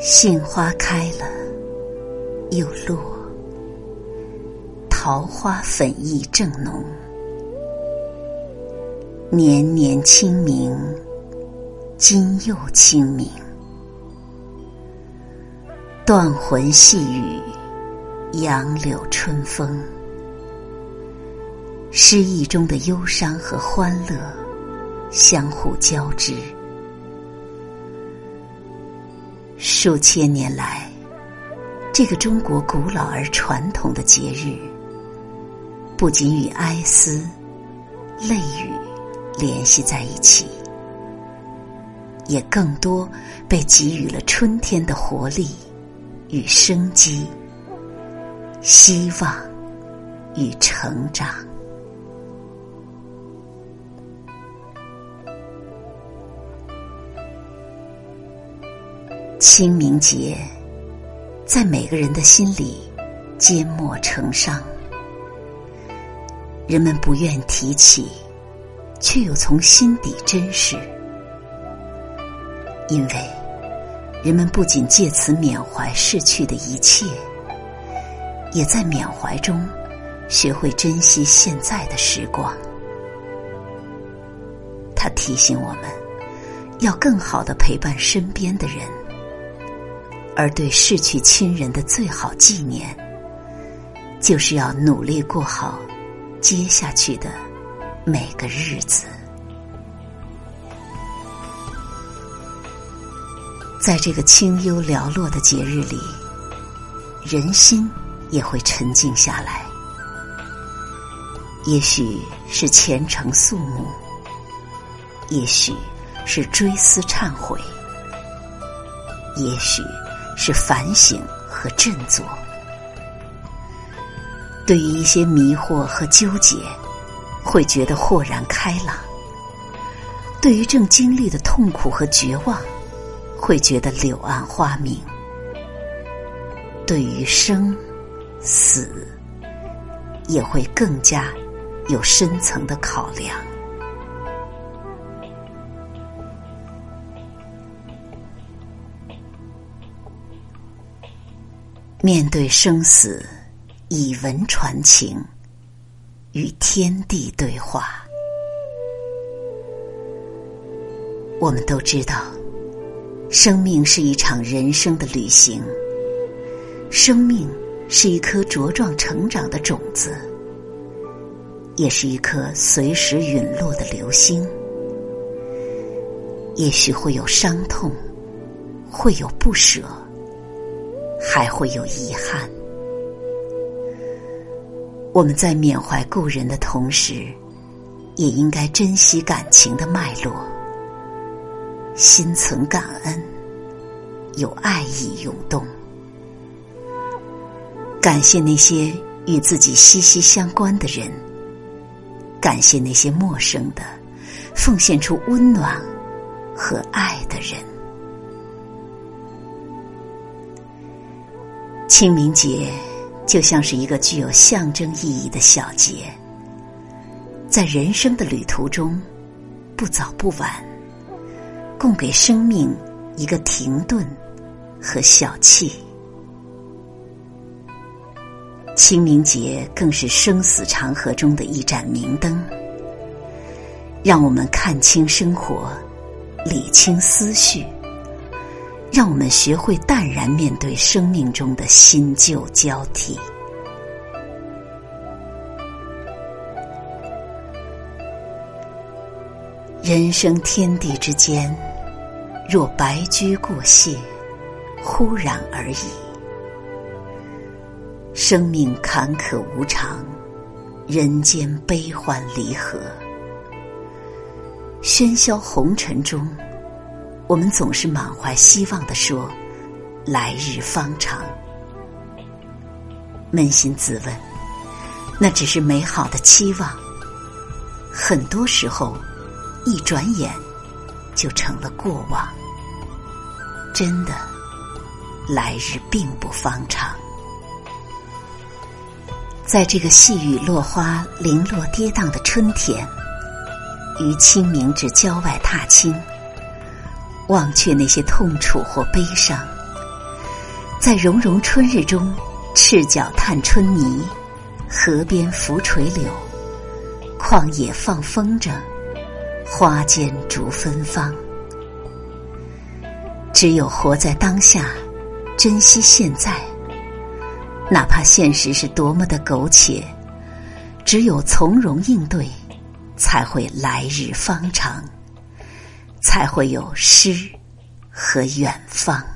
杏花开了，又落；桃花粉意正浓。年年清明，今又清明。断魂细雨，杨柳春风。诗意中的忧伤和欢乐相互交织。数千年来，这个中国古老而传统的节日，不仅与哀思、泪雨联系在一起，也更多被给予了春天的活力与生机、希望与成长。清明节，在每个人的心里缄默成伤。人们不愿提起，却又从心底珍视，因为人们不仅借此缅怀逝去的一切，也在缅怀中学会珍惜现在的时光。他提醒我们，要更好的陪伴身边的人。而对逝去亲人的最好纪念，就是要努力过好接下去的每个日子。在这个清幽寥落的节日里，人心也会沉静下来。也许是虔诚肃穆，也许是追思忏悔，也许。是反省和振作。对于一些迷惑和纠结，会觉得豁然开朗；对于正经历的痛苦和绝望，会觉得柳暗花明；对于生死，也会更加有深层的考量。面对生死，以文传情，与天地对话。我们都知道，生命是一场人生的旅行，生命是一颗茁壮成长的种子，也是一颗随时陨落的流星。也许会有伤痛，会有不舍。还会有遗憾。我们在缅怀故人的同时，也应该珍惜感情的脉络，心存感恩，有爱意涌动，感谢那些与自己息息相关的人，感谢那些陌生的、奉献出温暖和爱的人。清明节就像是一个具有象征意义的小节，在人生的旅途中，不早不晚，供给生命一个停顿和小憩。清明节更是生死长河中的一盏明灯，让我们看清生活，理清思绪。让我们学会淡然面对生命中的新旧交替。人生天地之间，若白驹过隙，忽然而已。生命坎坷无常，人间悲欢离合，喧嚣红尘中。我们总是满怀希望的说：“来日方长。”扪心自问，那只是美好的期望。很多时候，一转眼就成了过往。真的，来日并不方长。在这个细雨落花、零落跌宕的春天，于清明至郊外踏青。忘却那些痛楚或悲伤，在融融春日中，赤脚探春泥，河边拂垂柳，旷野放风筝，花间逐芬芳。只有活在当下，珍惜现在，哪怕现实是多么的苟且，只有从容应对，才会来日方长，才会有诗和远方。